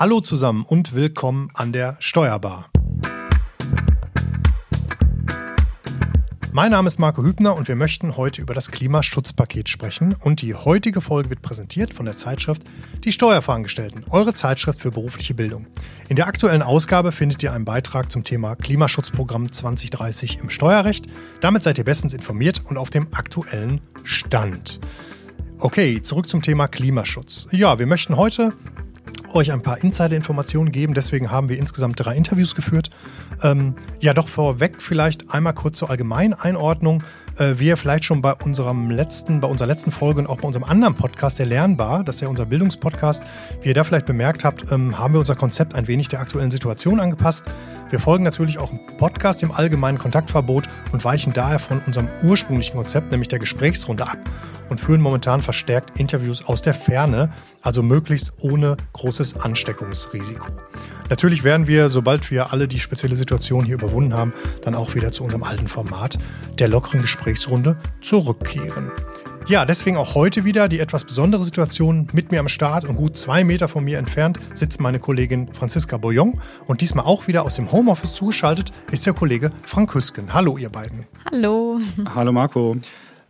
Hallo zusammen und willkommen an der Steuerbar. Mein Name ist Marco Hübner und wir möchten heute über das Klimaschutzpaket sprechen. Und die heutige Folge wird präsentiert von der Zeitschrift Die Steuerverangestellten, eure Zeitschrift für berufliche Bildung. In der aktuellen Ausgabe findet ihr einen Beitrag zum Thema Klimaschutzprogramm 2030 im Steuerrecht. Damit seid ihr bestens informiert und auf dem aktuellen Stand. Okay, zurück zum Thema Klimaschutz. Ja, wir möchten heute euch ein paar Insider-Informationen geben. Deswegen haben wir insgesamt drei Interviews geführt. Ähm, ja, doch vorweg vielleicht einmal kurz zur Allgemeineinordnung. Äh, wie ihr vielleicht schon bei unserem letzten, bei unserer letzten Folge und auch bei unserem anderen Podcast, der Lernbar, das ist ja unser Bildungspodcast, wie ihr da vielleicht bemerkt habt, ähm, haben wir unser Konzept ein wenig der aktuellen Situation angepasst. Wir folgen natürlich auch im Podcast dem allgemeinen Kontaktverbot und weichen daher von unserem ursprünglichen Konzept, nämlich der Gesprächsrunde ab und führen momentan verstärkt Interviews aus der Ferne, also möglichst ohne großes Ansteckungsrisiko. Natürlich werden wir, sobald wir alle die spezielle Situation hier überwunden haben, dann auch wieder zu unserem alten Format der lockeren Gesprächsrunde zurückkehren. Ja, deswegen auch heute wieder die etwas besondere Situation. Mit mir am Start und gut zwei Meter von mir entfernt sitzt meine Kollegin Franziska Boyon. Und diesmal auch wieder aus dem Homeoffice zugeschaltet ist der Kollege Frank Hüsken. Hallo, ihr beiden. Hallo. Hallo, Marco.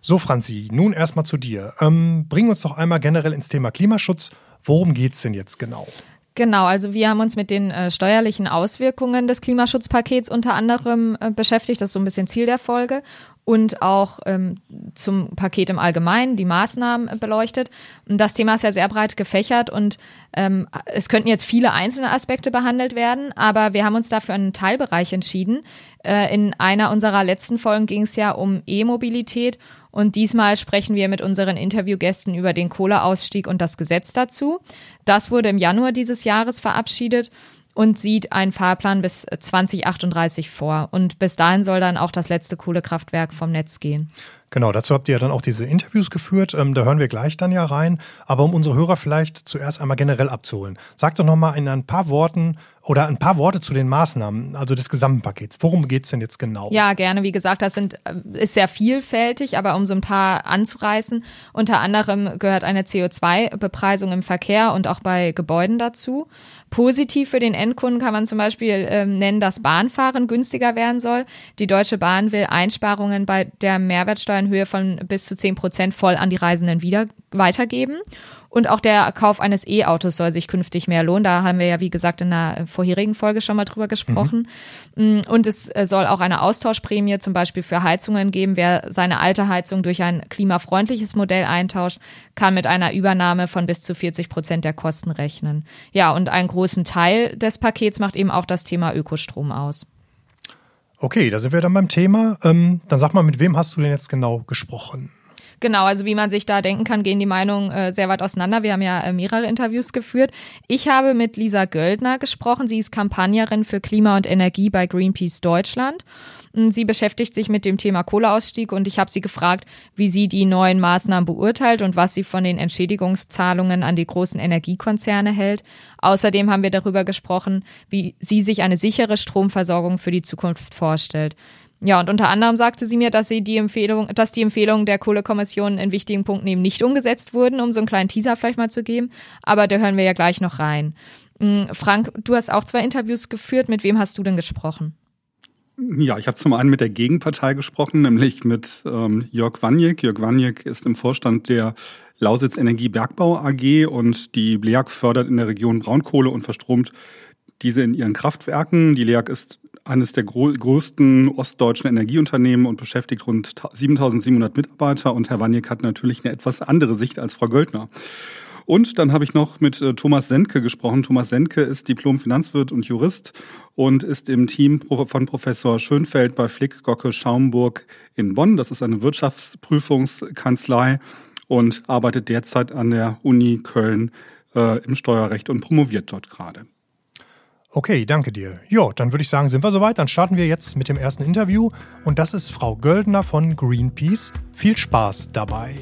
So, Franzi, nun erstmal zu dir. Ähm, bring uns doch einmal generell ins Thema Klimaschutz. Worum geht es denn jetzt genau? Genau, also wir haben uns mit den äh, steuerlichen Auswirkungen des Klimaschutzpakets unter anderem äh, beschäftigt. Das ist so ein bisschen Ziel der Folge. Und auch ähm, zum Paket im Allgemeinen, die Maßnahmen äh, beleuchtet. Und das Thema ist ja sehr breit gefächert und ähm, es könnten jetzt viele einzelne Aspekte behandelt werden, aber wir haben uns dafür einen Teilbereich entschieden. Äh, in einer unserer letzten Folgen ging es ja um E-Mobilität und diesmal sprechen wir mit unseren Interviewgästen über den Kohleausstieg und das Gesetz dazu. Das wurde im Januar dieses Jahres verabschiedet und sieht einen Fahrplan bis 2038 vor. Und bis dahin soll dann auch das letzte Kohlekraftwerk vom Netz gehen. Genau, dazu habt ihr ja dann auch diese Interviews geführt. Ähm, da hören wir gleich dann ja rein. Aber um unsere Hörer vielleicht zuerst einmal generell abzuholen, sagt doch nochmal in ein paar Worten oder ein paar Worte zu den Maßnahmen, also des Gesamtpakets. Worum geht es denn jetzt genau? Ja, gerne. Wie gesagt, das sind, äh, ist sehr vielfältig, aber um so ein paar anzureißen, unter anderem gehört eine CO2-Bepreisung im Verkehr und auch bei Gebäuden dazu. Positiv für den Endkunden kann man zum Beispiel ähm, nennen, dass Bahnfahren günstiger werden soll. Die Deutsche Bahn will Einsparungen bei der Mehrwertsteuer in Höhe von bis zu 10 Prozent voll an die Reisenden wieder weitergeben. Und auch der Kauf eines E-Autos soll sich künftig mehr lohnen. Da haben wir ja, wie gesagt, in der vorherigen Folge schon mal drüber gesprochen. Mhm. Und es äh, soll auch eine Austauschprämie zum Beispiel für Heizungen geben. Wer seine alte Heizung durch ein klimafreundliches Modell eintauscht, kann mit einer Übernahme von bis zu 40 Prozent der Kosten rechnen. Ja, und einen großen Teil des Pakets macht eben auch das Thema Ökostrom aus. Okay, da sind wir dann beim Thema. Ähm, dann sag mal, mit wem hast du denn jetzt genau gesprochen? Genau, also wie man sich da denken kann, gehen die Meinungen äh, sehr weit auseinander. Wir haben ja äh, mehrere Interviews geführt. Ich habe mit Lisa Göldner gesprochen. Sie ist Kampagnerin für Klima und Energie bei Greenpeace Deutschland. Sie beschäftigt sich mit dem Thema Kohleausstieg und ich habe sie gefragt, wie sie die neuen Maßnahmen beurteilt und was sie von den Entschädigungszahlungen an die großen Energiekonzerne hält. Außerdem haben wir darüber gesprochen, wie sie sich eine sichere Stromversorgung für die Zukunft vorstellt. Ja, und unter anderem sagte sie mir, dass sie die Empfehlung, dass die Empfehlungen der Kohlekommission in wichtigen Punkten eben nicht umgesetzt wurden, um so einen kleinen Teaser vielleicht mal zu geben. Aber da hören wir ja gleich noch rein. Mm, Frank, du hast auch zwei Interviews geführt. Mit wem hast du denn gesprochen? Ja, ich habe zum einen mit der Gegenpartei gesprochen, nämlich mit ähm, Jörg Wanjek. Jörg Wanjek ist im Vorstand der Lausitz Energie Bergbau AG und die LEAG fördert in der Region Braunkohle und verstromt diese in ihren Kraftwerken. Die LEAG ist eines der größten ostdeutschen Energieunternehmen und beschäftigt rund 7700 Mitarbeiter. Und Herr Wanjek hat natürlich eine etwas andere Sicht als Frau Göldner. Und dann habe ich noch mit äh, Thomas Senke gesprochen. Thomas Senke ist Diplom-Finanzwirt und Jurist und ist im Team von Professor Schönfeld bei Flick, Gocke, Schaumburg in Bonn. Das ist eine Wirtschaftsprüfungskanzlei und arbeitet derzeit an der Uni Köln äh, im Steuerrecht und promoviert dort gerade. Okay, danke dir. Jo, dann würde ich sagen, sind wir soweit. Dann starten wir jetzt mit dem ersten Interview. Und das ist Frau Göldner von Greenpeace. Viel Spaß dabei.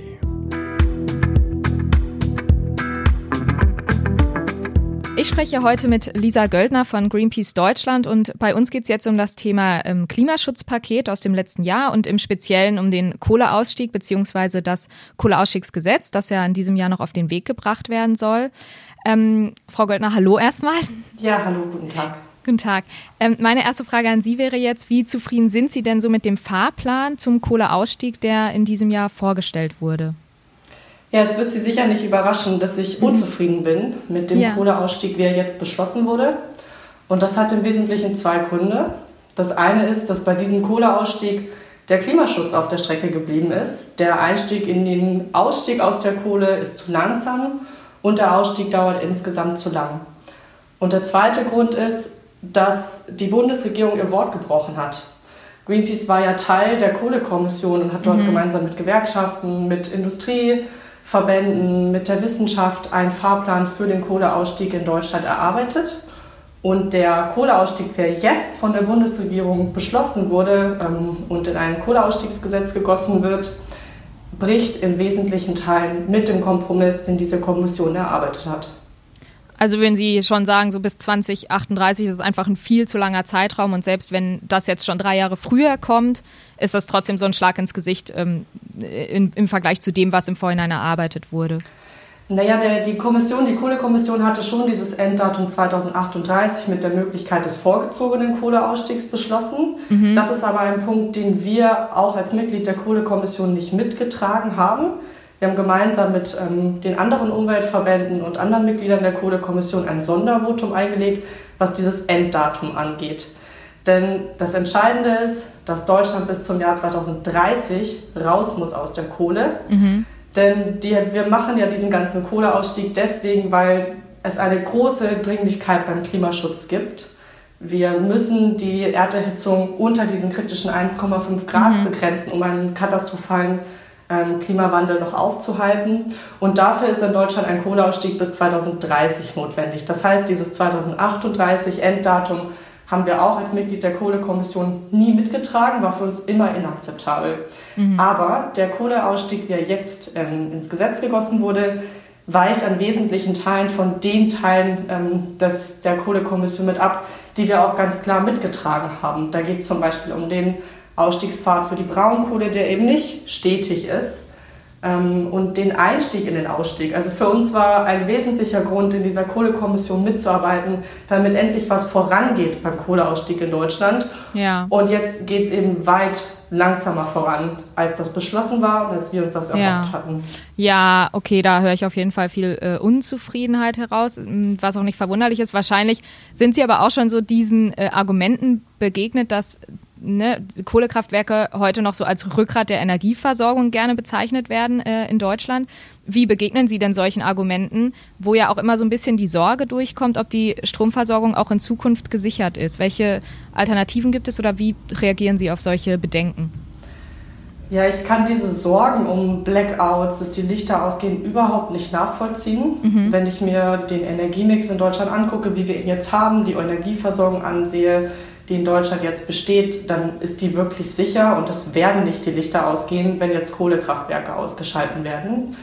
Ich spreche heute mit Lisa Göldner von Greenpeace Deutschland und bei uns geht es jetzt um das Thema ähm, Klimaschutzpaket aus dem letzten Jahr und im Speziellen um den Kohleausstieg bzw. das Kohleausstiegsgesetz, das ja in diesem Jahr noch auf den Weg gebracht werden soll. Ähm, Frau Goldner, hallo erstmal. Ja, hallo, guten Tag. Guten Tag. Ähm, meine erste Frage an Sie wäre jetzt, wie zufrieden sind Sie denn so mit dem Fahrplan zum Kohleausstieg, der in diesem Jahr vorgestellt wurde? Ja, es wird Sie sicher nicht überraschen, dass ich mhm. unzufrieden bin mit dem ja. Kohleausstieg, wie er jetzt beschlossen wurde. Und das hat im Wesentlichen zwei Gründe. Das eine ist, dass bei diesem Kohleausstieg der Klimaschutz auf der Strecke geblieben ist. Der Einstieg in den Ausstieg aus der Kohle ist zu langsam und der Ausstieg dauert insgesamt zu lang. Und der zweite Grund ist, dass die Bundesregierung ihr Wort gebrochen hat. Greenpeace war ja Teil der Kohlekommission und hat dort mhm. gemeinsam mit Gewerkschaften, mit Industrieverbänden, mit der Wissenschaft einen Fahrplan für den Kohleausstieg in Deutschland erarbeitet. Und der Kohleausstieg, der jetzt von der Bundesregierung beschlossen wurde ähm, und in ein Kohleausstiegsgesetz gegossen wird, bricht in wesentlichen Teilen mit dem Kompromiss, den diese Kommission erarbeitet hat. Also würden Sie schon sagen, so bis 2038 ist es einfach ein viel zu langer Zeitraum und selbst wenn das jetzt schon drei Jahre früher kommt, ist das trotzdem so ein Schlag ins Gesicht ähm, in, im Vergleich zu dem, was im Vorhinein erarbeitet wurde. Naja, der, die Kommission, die Kohlekommission hatte schon dieses Enddatum 2038 mit der Möglichkeit des vorgezogenen Kohleausstiegs beschlossen. Mhm. Das ist aber ein Punkt, den wir auch als Mitglied der Kohlekommission nicht mitgetragen haben. Wir haben gemeinsam mit ähm, den anderen Umweltverbänden und anderen Mitgliedern der Kohlekommission ein Sondervotum eingelegt, was dieses Enddatum angeht. Denn das Entscheidende ist, dass Deutschland bis zum Jahr 2030 raus muss aus der Kohle. Mhm. Denn die, wir machen ja diesen ganzen Kohleausstieg deswegen, weil es eine große Dringlichkeit beim Klimaschutz gibt. Wir müssen die Erderhitzung unter diesen kritischen 1,5 Grad mhm. begrenzen, um einen katastrophalen ähm, Klimawandel noch aufzuhalten. Und dafür ist in Deutschland ein Kohleausstieg bis 2030 notwendig. Das heißt, dieses 2038 Enddatum haben wir auch als Mitglied der Kohlekommission nie mitgetragen, war für uns immer inakzeptabel. Mhm. Aber der Kohleausstieg, wie er jetzt ähm, ins Gesetz gegossen wurde, weicht an wesentlichen Teilen von den Teilen ähm, des, der Kohlekommission mit ab, die wir auch ganz klar mitgetragen haben. Da geht es zum Beispiel um den Ausstiegspfad für die Braunkohle, der eben nicht stetig ist. Ähm, und den Einstieg in den Ausstieg. Also für uns war ein wesentlicher Grund, in dieser Kohlekommission mitzuarbeiten, damit endlich was vorangeht beim Kohleausstieg in Deutschland. Ja. Und jetzt geht es eben weit langsamer voran, als das beschlossen war und als wir uns das erhofft ja. hatten. Ja, okay, da höre ich auf jeden Fall viel äh, Unzufriedenheit heraus, was auch nicht verwunderlich ist. Wahrscheinlich sind Sie aber auch schon so diesen äh, Argumenten begegnet, dass ne, Kohlekraftwerke heute noch so als Rückgrat der Energieversorgung gerne bezeichnet werden äh, in Deutschland. Wie begegnen Sie denn solchen Argumenten, wo ja auch immer so ein bisschen die Sorge durchkommt, ob die Stromversorgung auch in Zukunft gesichert ist? Welche Alternativen gibt es oder wie reagieren Sie auf solche Bedenken? Ja, ich kann diese Sorgen um Blackouts, dass die Lichter ausgehen, überhaupt nicht nachvollziehen. Mhm. Wenn ich mir den Energiemix in Deutschland angucke, wie wir ihn jetzt haben, die Energieversorgung ansehe, die in Deutschland jetzt besteht, dann ist die wirklich sicher und es werden nicht die Lichter ausgehen, wenn jetzt Kohlekraftwerke ausgeschalten werden.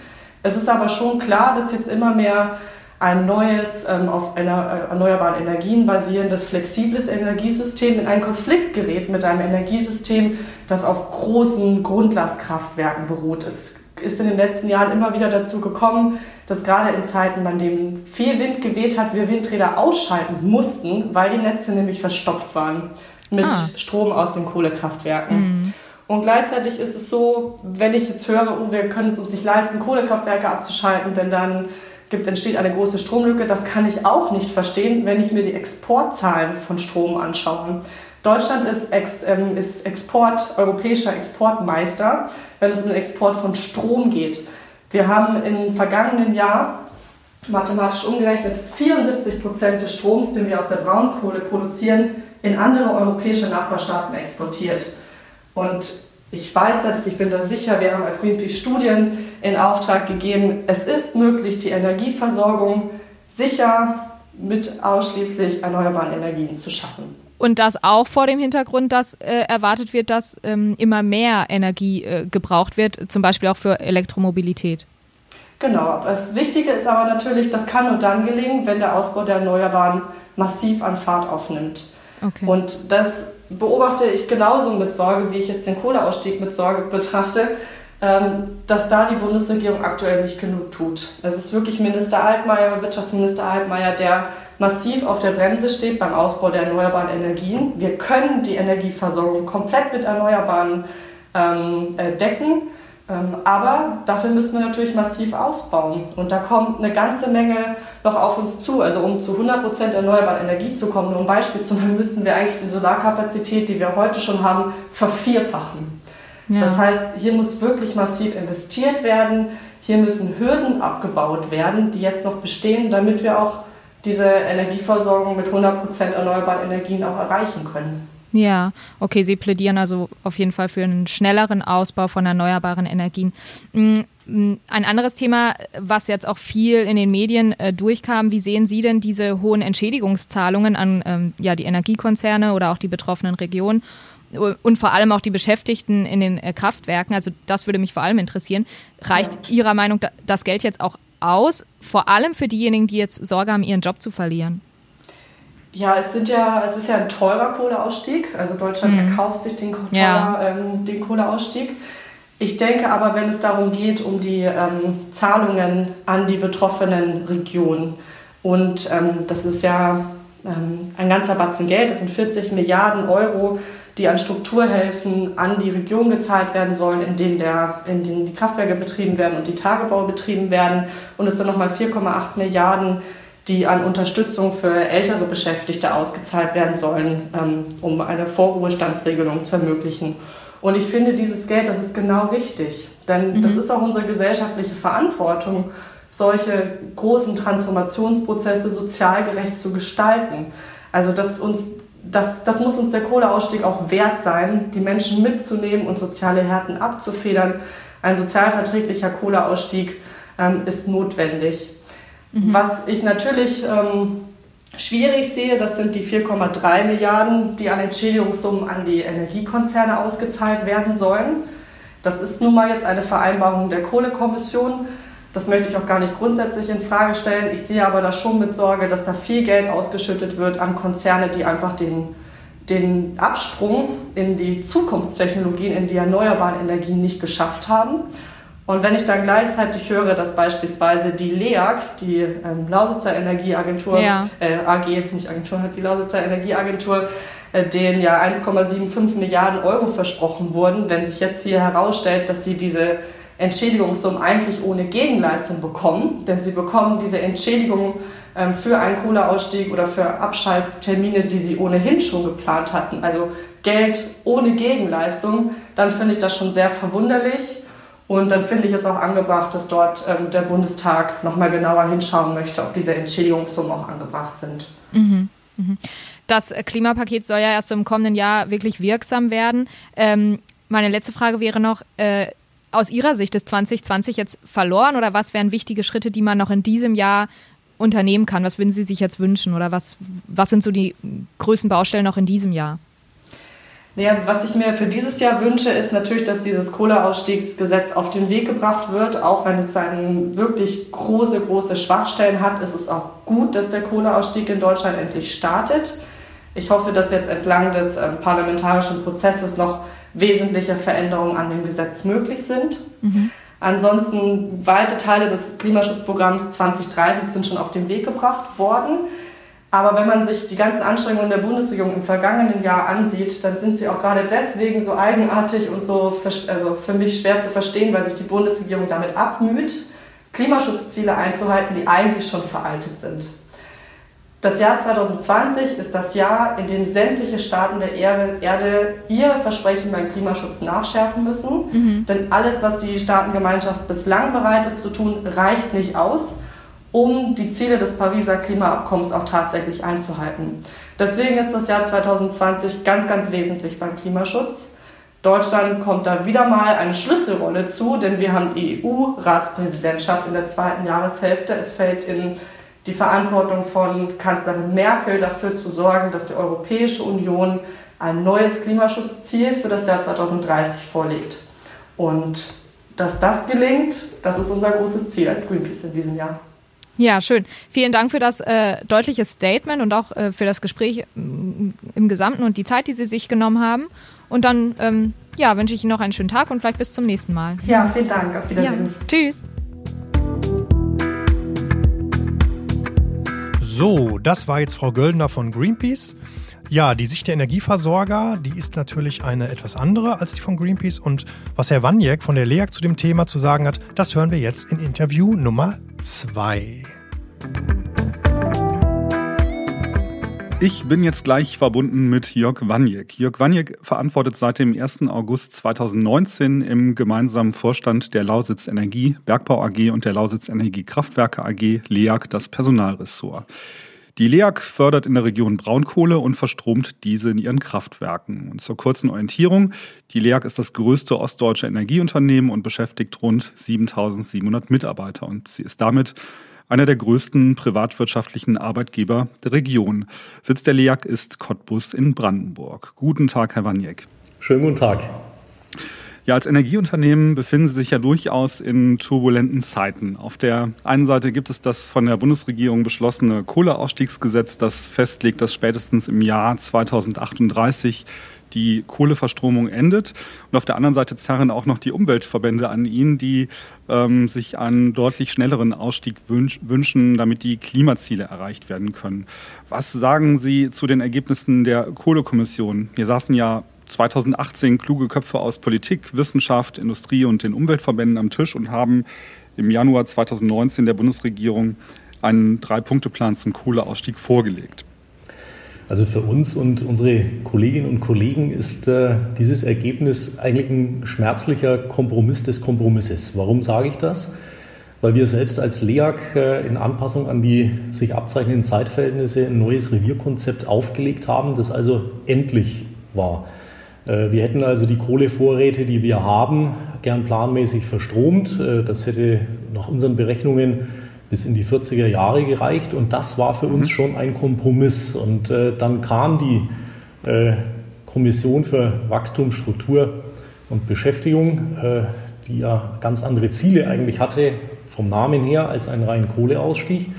Es ist aber schon klar, dass jetzt immer mehr ein neues, ähm, auf einer, äh, erneuerbaren Energien basierendes, flexibles Energiesystem in einen Konflikt gerät mit einem Energiesystem, das auf großen Grundlastkraftwerken beruht. Es ist in den letzten Jahren immer wieder dazu gekommen, dass gerade in Zeiten, an denen viel Wind geweht hat, wir Windräder ausschalten mussten, weil die Netze nämlich verstopft waren mit ah. Strom aus den Kohlekraftwerken. Mhm. Und gleichzeitig ist es so, wenn ich jetzt höre, oh, wir können es uns nicht leisten, Kohlekraftwerke abzuschalten, denn dann gibt, entsteht eine große Stromlücke, das kann ich auch nicht verstehen, wenn ich mir die Exportzahlen von Strom anschaue. Deutschland ist, Ex, ähm, ist Export, europäischer Exportmeister, wenn es um den Export von Strom geht. Wir haben im vergangenen Jahr mathematisch umgerechnet 74 Prozent des Stroms, den wir aus der Braunkohle produzieren, in andere europäische Nachbarstaaten exportiert. Und ich weiß das, ich bin da sicher, wir haben als Greenpeace Studien in Auftrag gegeben. Es ist möglich, die Energieversorgung sicher mit ausschließlich erneuerbaren Energien zu schaffen. Und das auch vor dem Hintergrund, dass äh, erwartet wird, dass ähm, immer mehr Energie äh, gebraucht wird, zum Beispiel auch für Elektromobilität. Genau. Das Wichtige ist aber natürlich, das kann nur dann gelingen, wenn der Ausbau der Erneuerbaren massiv an Fahrt aufnimmt. Okay. Und das beobachte ich genauso mit Sorge, wie ich jetzt den Kohleausstieg mit Sorge betrachte, ähm, dass da die Bundesregierung aktuell nicht genug tut. Es ist wirklich Minister Altmaier, Wirtschaftsminister Altmaier, der massiv auf der Bremse steht beim Ausbau der erneuerbaren Energien. Wir können die Energieversorgung komplett mit Erneuerbaren ähm, äh, decken. Ähm, aber dafür müssen wir natürlich massiv ausbauen. Und da kommt eine ganze Menge noch auf uns zu. Also um zu 100% erneuerbare Energie zu kommen, nur um Beispiel zu nennen, müssten wir eigentlich die Solarkapazität, die wir heute schon haben, vervierfachen. Ja. Das heißt, hier muss wirklich massiv investiert werden. Hier müssen Hürden abgebaut werden, die jetzt noch bestehen, damit wir auch diese Energieversorgung mit 100% erneuerbaren Energien auch erreichen können. Ja, okay, Sie plädieren also auf jeden Fall für einen schnelleren Ausbau von erneuerbaren Energien. Mm, mm, ein anderes Thema, was jetzt auch viel in den Medien äh, durchkam, wie sehen Sie denn diese hohen Entschädigungszahlungen an ähm, ja, die Energiekonzerne oder auch die betroffenen Regionen? und vor allem auch die Beschäftigten in den äh, Kraftwerken, also das würde mich vor allem interessieren, reicht Ihrer Meinung das Geld jetzt auch aus, vor allem für diejenigen, die jetzt Sorge haben, ihren Job zu verlieren? Ja, es sind ja, es ist ja ein teurer Kohleausstieg. Also Deutschland mhm. erkauft sich den, teurer, ja. ähm, den Kohleausstieg. Ich denke aber, wenn es darum geht, um die ähm, Zahlungen an die betroffenen Regionen, und ähm, das ist ja ähm, ein ganzer Batzen Geld, das sind 40 Milliarden Euro, die an Strukturhilfen an die Region gezahlt werden sollen, in denen, der, in denen die Kraftwerke betrieben werden und die Tagebau betrieben werden. Und es sind nochmal 4,8 Milliarden die an Unterstützung für ältere Beschäftigte ausgezahlt werden sollen, ähm, um eine Vorruhestandsregelung zu ermöglichen. Und ich finde, dieses Geld, das ist genau richtig. Denn mhm. das ist auch unsere gesellschaftliche Verantwortung, solche großen Transformationsprozesse sozial gerecht zu gestalten. Also dass uns, das, das muss uns der Kohleausstieg auch wert sein, die Menschen mitzunehmen und soziale Härten abzufedern. Ein sozialverträglicher Kohleausstieg ähm, ist notwendig. Mhm. Was ich natürlich ähm, schwierig sehe, das sind die 4,3 Milliarden, die an Entschädigungssummen an die Energiekonzerne ausgezahlt werden sollen. Das ist nun mal jetzt eine Vereinbarung der Kohlekommission. Das möchte ich auch gar nicht grundsätzlich in Frage stellen. Ich sehe aber da schon mit Sorge, dass da viel Geld ausgeschüttet wird an Konzerne, die einfach den, den Absprung in die Zukunftstechnologien, in die erneuerbaren Energien nicht geschafft haben und wenn ich dann gleichzeitig höre, dass beispielsweise die LEAG, die ähm, Lausitzer Energieagentur, ja. äh, AG, nicht Agentur, die Lausitzer Energieagentur, äh, denen ja 1,75 Milliarden Euro versprochen wurden, wenn sich jetzt hier herausstellt, dass sie diese Entschädigungssummen eigentlich ohne Gegenleistung bekommen, denn sie bekommen diese Entschädigung ähm, für einen Kohleausstieg oder für Abschaltstermine, die sie ohnehin schon geplant hatten, also Geld ohne Gegenleistung, dann finde ich das schon sehr verwunderlich. Und dann finde ich es auch angebracht, dass dort ähm, der Bundestag nochmal genauer hinschauen möchte, ob diese Entschädigungssummen auch angebracht sind. Mhm. Mhm. Das Klimapaket soll ja erst im kommenden Jahr wirklich wirksam werden. Ähm, meine letzte Frage wäre noch, äh, aus Ihrer Sicht ist 2020 jetzt verloren oder was wären wichtige Schritte, die man noch in diesem Jahr unternehmen kann? Was würden Sie sich jetzt wünschen oder was, was sind so die größten Baustellen noch in diesem Jahr? Naja, was ich mir für dieses Jahr wünsche, ist natürlich, dass dieses Kohleausstiegsgesetz auf den Weg gebracht wird. Auch wenn es seine wirklich große, große Schwachstellen hat, ist es auch gut, dass der Kohleausstieg in Deutschland endlich startet. Ich hoffe, dass jetzt entlang des äh, parlamentarischen Prozesses noch wesentliche Veränderungen an dem Gesetz möglich sind. Mhm. Ansonsten weite Teile des Klimaschutzprogramms 2030 sind schon auf den Weg gebracht worden. Aber wenn man sich die ganzen Anstrengungen der Bundesregierung im vergangenen Jahr ansieht, dann sind sie auch gerade deswegen so eigenartig und so also für mich schwer zu verstehen, weil sich die Bundesregierung damit abmüht, Klimaschutzziele einzuhalten, die eigentlich schon veraltet sind. Das Jahr 2020 ist das Jahr, in dem sämtliche Staaten der Erde ihre Versprechen beim Klimaschutz nachschärfen müssen. Mhm. Denn alles, was die Staatengemeinschaft bislang bereit ist zu tun, reicht nicht aus um die Ziele des Pariser Klimaabkommens auch tatsächlich einzuhalten. Deswegen ist das Jahr 2020 ganz, ganz wesentlich beim Klimaschutz. Deutschland kommt da wieder mal eine Schlüsselrolle zu, denn wir haben die EU-Ratspräsidentschaft in der zweiten Jahreshälfte. Es fällt in die Verantwortung von Kanzlerin Merkel dafür zu sorgen, dass die Europäische Union ein neues Klimaschutzziel für das Jahr 2030 vorlegt. Und dass das gelingt, das ist unser großes Ziel als Greenpeace in diesem Jahr. Ja, schön. Vielen Dank für das äh, deutliche Statement und auch äh, für das Gespräch mm, im Gesamten und die Zeit, die Sie sich genommen haben. Und dann ähm, ja, wünsche ich Ihnen noch einen schönen Tag und vielleicht bis zum nächsten Mal. Ja, vielen Dank. Auf Wiedersehen. Ja. Tschüss. So, das war jetzt Frau Göldner von Greenpeace. Ja, die Sicht der Energieversorger, die ist natürlich eine etwas andere als die von Greenpeace. Und was Herr Wanjek von der LEAG zu dem Thema zu sagen hat, das hören wir jetzt in Interview Nummer zwei. Ich bin jetzt gleich verbunden mit Jörg Wanjek. Jörg Wanjek verantwortet seit dem 1. August 2019 im gemeinsamen Vorstand der Lausitz Energie Bergbau AG und der Lausitz Energie Kraftwerke AG LEAG das Personalressort. Die LEAG fördert in der Region Braunkohle und verstromt diese in ihren Kraftwerken. Und zur kurzen Orientierung, die LEAG ist das größte ostdeutsche Energieunternehmen und beschäftigt rund 7700 Mitarbeiter und sie ist damit einer der größten privatwirtschaftlichen Arbeitgeber der Region. Sitz der LEAG ist Cottbus in Brandenburg. Guten Tag, Herr Waniek. Schönen guten Tag. Ja, als Energieunternehmen befinden Sie sich ja durchaus in turbulenten Zeiten. Auf der einen Seite gibt es das von der Bundesregierung beschlossene Kohleausstiegsgesetz, das festlegt, dass spätestens im Jahr 2038 die Kohleverstromung endet. Und auf der anderen Seite zerren auch noch die Umweltverbände an ihn, die ähm, sich einen deutlich schnelleren Ausstieg wünsch wünschen, damit die Klimaziele erreicht werden können. Was sagen Sie zu den Ergebnissen der Kohlekommission? Hier saßen ja 2018 kluge Köpfe aus Politik, Wissenschaft, Industrie und den Umweltverbänden am Tisch und haben im Januar 2019 der Bundesregierung einen Drei-Punkte-Plan zum Kohleausstieg vorgelegt. Also für uns und unsere Kolleginnen und Kollegen ist äh, dieses Ergebnis eigentlich ein schmerzlicher Kompromiss des Kompromisses. Warum sage ich das? Weil wir selbst als LEAG äh, in Anpassung an die sich abzeichnenden Zeitverhältnisse ein neues Revierkonzept aufgelegt haben, das also endlich war. Äh, wir hätten also die Kohlevorräte, die wir haben, gern planmäßig verstromt. Äh, das hätte nach unseren Berechnungen bis in die 40er Jahre gereicht und das war für uns mhm. schon ein Kompromiss. Und äh, dann kam die äh, Kommission für Wachstum, Struktur und Beschäftigung, äh, die ja ganz andere Ziele eigentlich hatte, vom Namen her, als ein rein Kohleausstieg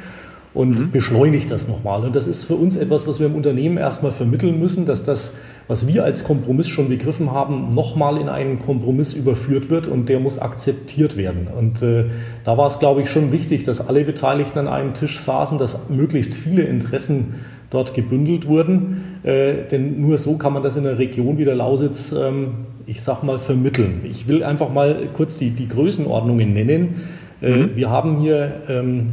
und mhm. beschleunigt das nochmal. Und das ist für uns etwas, was wir im Unternehmen erstmal vermitteln müssen, dass das was wir als Kompromiss schon begriffen haben, nochmal in einen Kompromiss überführt wird und der muss akzeptiert werden. Und äh, da war es, glaube ich, schon wichtig, dass alle Beteiligten an einem Tisch saßen, dass möglichst viele Interessen dort gebündelt wurden. Äh, denn nur so kann man das in einer Region wie der Lausitz, ähm, ich sag mal, vermitteln. Ich will einfach mal kurz die, die Größenordnungen nennen. Äh, mhm. Wir haben hier ähm,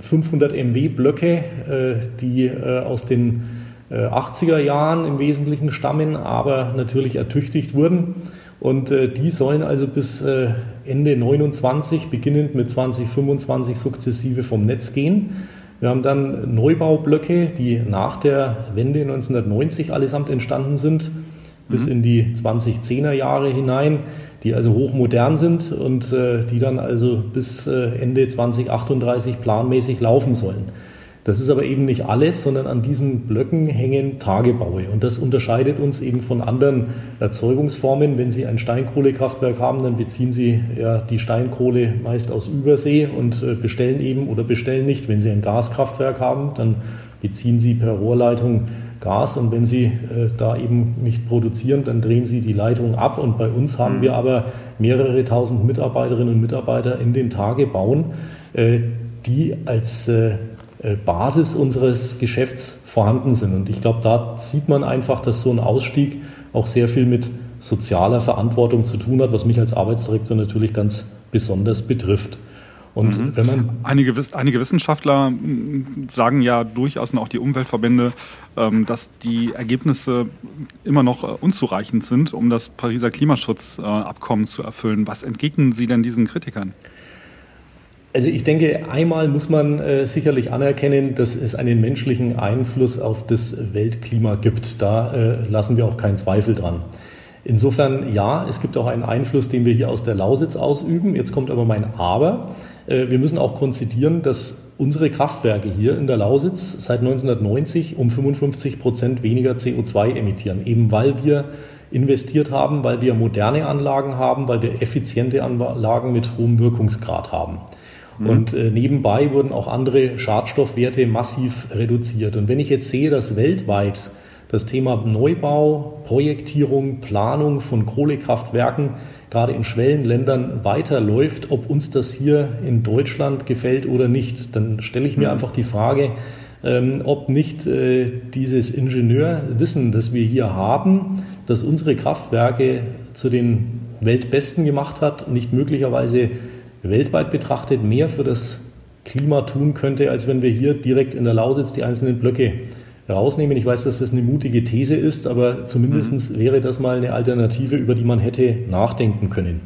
500 MW-Blöcke, äh, die äh, aus den 80er äh, Jahren im Wesentlichen stammen, aber natürlich ertüchtigt wurden. Und äh, die sollen also bis äh, Ende 29, beginnend mit 2025 sukzessive vom Netz gehen. Wir haben dann Neubaublöcke, die nach der Wende 1990 allesamt entstanden sind, bis mhm. in die 2010er Jahre hinein, die also hochmodern sind und äh, die dann also bis Ende 2038 planmäßig laufen sollen. Das ist aber eben nicht alles, sondern an diesen Blöcken hängen Tagebaue. Und das unterscheidet uns eben von anderen Erzeugungsformen. Wenn Sie ein Steinkohlekraftwerk haben, dann beziehen Sie ja die Steinkohle meist aus Übersee und äh, bestellen eben oder bestellen nicht. Wenn Sie ein Gaskraftwerk haben, dann beziehen Sie per Rohrleitung Gas und wenn Sie äh, da eben nicht produzieren, dann drehen Sie die Leitung ab. Und bei uns haben mhm. wir aber mehrere tausend Mitarbeiterinnen und Mitarbeiter in den Tagebauen, äh, die als äh, Basis unseres Geschäfts vorhanden sind. Und ich glaube, da sieht man einfach, dass so ein Ausstieg auch sehr viel mit sozialer Verantwortung zu tun hat, was mich als Arbeitsdirektor natürlich ganz besonders betrifft. Und mhm. wenn man einige, einige, Wissenschaftler sagen ja durchaus und auch die Umweltverbände, ähm, dass die Ergebnisse immer noch äh, unzureichend sind, um das Pariser Klimaschutzabkommen zu erfüllen. Was entgegnen Sie denn diesen Kritikern? Also ich denke, einmal muss man äh, sicherlich anerkennen, dass es einen menschlichen Einfluss auf das Weltklima gibt. Da äh, lassen wir auch keinen Zweifel dran. Insofern ja, es gibt auch einen Einfluss, den wir hier aus der Lausitz ausüben. Jetzt kommt aber mein Aber. Äh, wir müssen auch konzidieren, dass unsere Kraftwerke hier in der Lausitz seit 1990 um 55 Prozent weniger CO2 emittieren, eben weil wir investiert haben, weil wir moderne Anlagen haben, weil wir effiziente Anlagen mit hohem Wirkungsgrad haben. Mhm. Und äh, nebenbei wurden auch andere Schadstoffwerte massiv reduziert. Und wenn ich jetzt sehe, dass weltweit das Thema Neubau, Projektierung, Planung von Kohlekraftwerken gerade in Schwellenländern weiterläuft, ob uns das hier in Deutschland gefällt oder nicht. Dann stelle ich mir mhm. einfach die Frage, ähm, ob nicht äh, dieses Ingenieurwissen, das wir hier haben, das unsere Kraftwerke zu den Weltbesten gemacht hat, nicht möglicherweise weltweit betrachtet mehr für das Klima tun könnte, als wenn wir hier direkt in der Lausitz die einzelnen Blöcke rausnehmen. Ich weiß, dass das eine mutige These ist, aber zumindest mhm. wäre das mal eine Alternative, über die man hätte nachdenken können.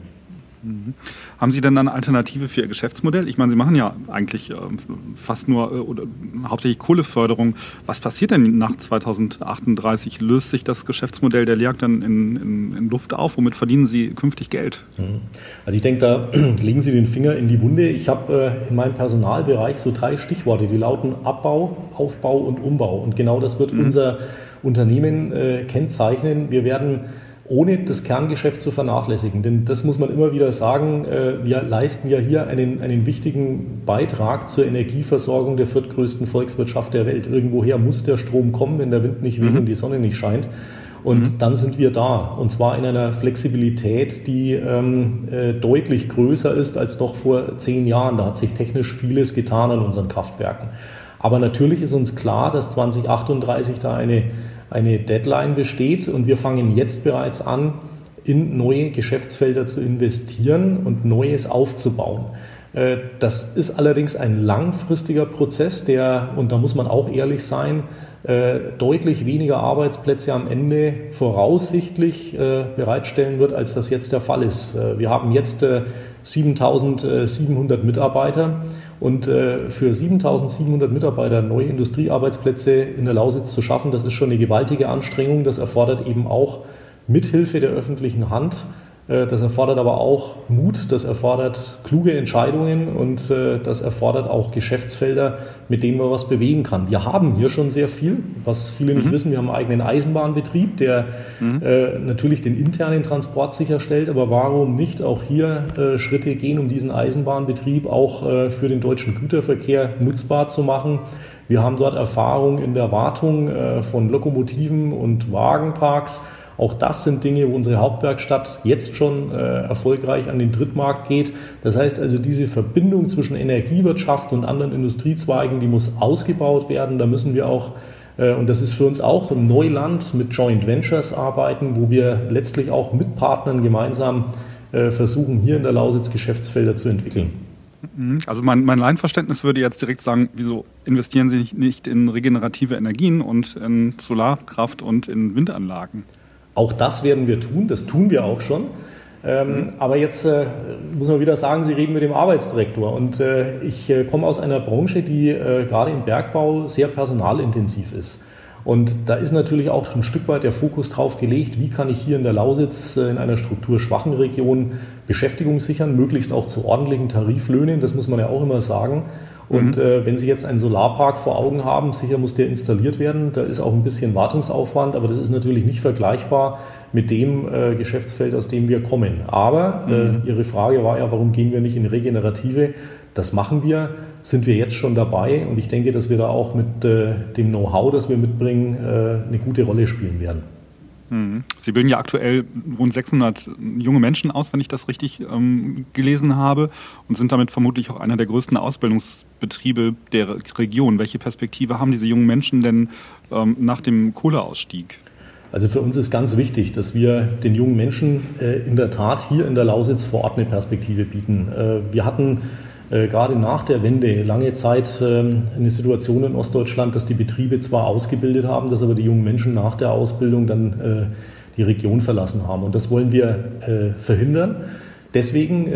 Haben Sie denn eine Alternative für Ihr Geschäftsmodell? Ich meine, Sie machen ja eigentlich äh, fast nur äh, oder hauptsächlich Kohleförderung. Was passiert denn nach 2038? Löst sich das Geschäftsmodell der LEAG dann in, in, in Luft auf? Womit verdienen Sie künftig Geld? Mhm. Also ich denke, da legen Sie den Finger in die Wunde. Ich habe äh, in meinem Personalbereich so drei Stichworte, die lauten Abbau, Aufbau und Umbau. Und genau das wird mhm. unser Unternehmen kennzeichnen. Wir werden ohne das Kerngeschäft zu vernachlässigen. Denn das muss man immer wieder sagen, äh, wir leisten ja hier einen, einen wichtigen Beitrag zur Energieversorgung der viertgrößten Volkswirtschaft der Welt. Irgendwoher muss der Strom kommen, wenn der Wind nicht weht mhm. und die Sonne nicht scheint. Und mhm. dann sind wir da. Und zwar in einer Flexibilität, die ähm, äh, deutlich größer ist als doch vor zehn Jahren. Da hat sich technisch vieles getan an unseren Kraftwerken. Aber natürlich ist uns klar, dass 2038 da eine eine Deadline besteht und wir fangen jetzt bereits an, in neue Geschäftsfelder zu investieren und Neues aufzubauen. Äh, das ist allerdings ein langfristiger Prozess, der, und da muss man auch ehrlich sein, äh, deutlich weniger Arbeitsplätze am Ende voraussichtlich äh, bereitstellen wird, als das jetzt der Fall ist. Wir haben jetzt 7700 Mitarbeiter und äh, für 7700 Mitarbeiter neue Industriearbeitsplätze in der Lausitz zu schaffen, das ist schon eine gewaltige Anstrengung. Das erfordert eben auch Mithilfe der öffentlichen Hand das erfordert aber auch Mut, das erfordert kluge Entscheidungen und äh, das erfordert auch Geschäftsfelder, mit denen man was bewegen kann. Wir haben hier schon sehr viel, was viele nicht mhm. wissen. Wir haben einen eigenen Eisenbahnbetrieb, der mhm. Äh, natürlich den internen Transport sicherstellt, aber warum nicht auch hier Schritte gehen, um diesen Eisenbahnbetrieb auch für den deutschen Güterverkehr nutzbar zu machen? Wir haben dort Erfahrung in der Wartung von Lokomotiven und Wagenparks. Auch das sind Dinge, wo unsere Hauptwerkstatt jetzt schon äh, erfolgreich an den Drittmarkt geht. Das heißt also, diese Verbindung zwischen Energiewirtschaft und anderen Industriezweigen, die muss ausgebaut werden. Da müssen wir auch äh, und das ist für uns auch ein Neuland mit Joint Ventures arbeiten, wo wir letztlich auch mit Partnern gemeinsam äh, versuchen, hier in der Lausitz Geschäftsfelder zu entwickeln. Mhm. Also mein, mein Laienverständnis würde jetzt direkt sagen, wieso investieren Sie nicht in regenerative Energien und in Solarkraft und in Windanlagen? Auch das werden wir tun, das tun wir auch schon. Ähm, aber jetzt äh, muss man wieder sagen, Sie reden mit dem Arbeitsdirektor. Und äh, ich äh, komme aus einer Branche, die äh, gerade im Bergbau sehr personalintensiv ist. Und da ist natürlich auch ein Stück weit der Fokus drauf gelegt, wie kann ich hier in der Lausitz äh, in einer strukturschwachen Region Beschäftigung sichern, möglichst auch zu ordentlichen Tariflöhnen, das muss man ja auch immer sagen. Und mhm. äh, wenn Sie jetzt einen Solarpark vor Augen haben, sicher muss der installiert werden. Da ist auch ein bisschen Wartungsaufwand, aber das ist natürlich nicht vergleichbar mit dem äh, Geschäftsfeld, aus dem wir kommen. Aber äh, mhm. Ihre Frage war ja, warum gehen wir nicht in regenerative? Das machen wir, sind wir jetzt schon dabei und ich denke, dass wir da auch mit äh, dem Know-how, das wir mitbringen, äh, eine gute Rolle spielen werden. Mhm. Sie bilden ja aktuell rund 600 junge Menschen aus, wenn ich das richtig ähm, gelesen habe, und sind damit vermutlich auch einer der größten Ausbildungsbetriebe der Region. Welche Perspektive haben diese jungen Menschen denn ähm, nach dem Kohleausstieg? Also für uns ist ganz wichtig, dass wir den jungen Menschen äh, in der Tat hier in der Lausitz vor Ort eine Perspektive bieten. Äh, wir hatten äh, gerade nach der Wende lange Zeit ähm, eine Situation in Ostdeutschland, dass die Betriebe zwar ausgebildet haben, dass aber die jungen Menschen nach der Ausbildung dann äh, die Region verlassen haben. Und das wollen wir äh, verhindern. Deswegen